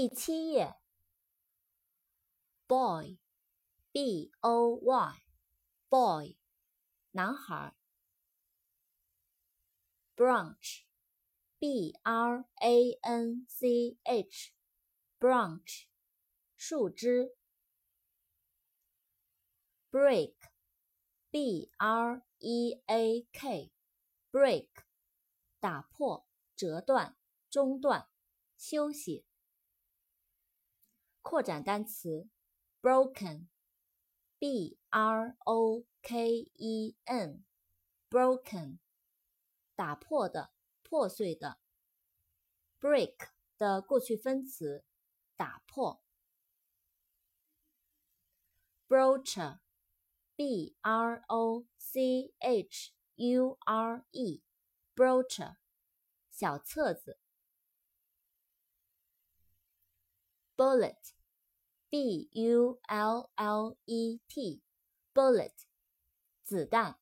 第七页，boy，b o y，boy，男孩。branch，b r a n c h，branch，树枝。break，b r e a k，break，打破、折断、中断、休息。扩展单词，broken，b r o k e n，broken，打破的、破碎的。break 的过去分词，打破。brochure，b r o c h u r e，brochure，小册子。bullet。B u l l e t，bullet，子弹。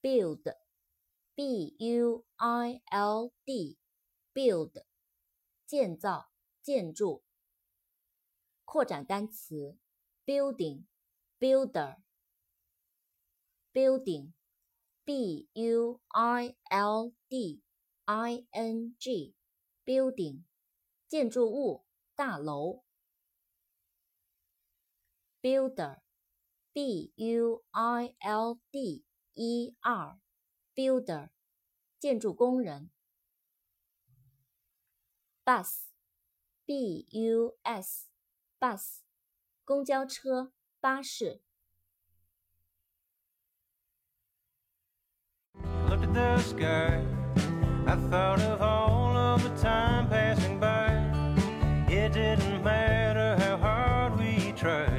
build，b u i l d，build，建造、建筑。扩展单词，building，builder，building，b u i l d i n g，building，建筑物。大楼，builder，b u i l d e r，builder，建筑工人。bus，b u s，bus，公交车、巴士。It didn't matter how hard we tried,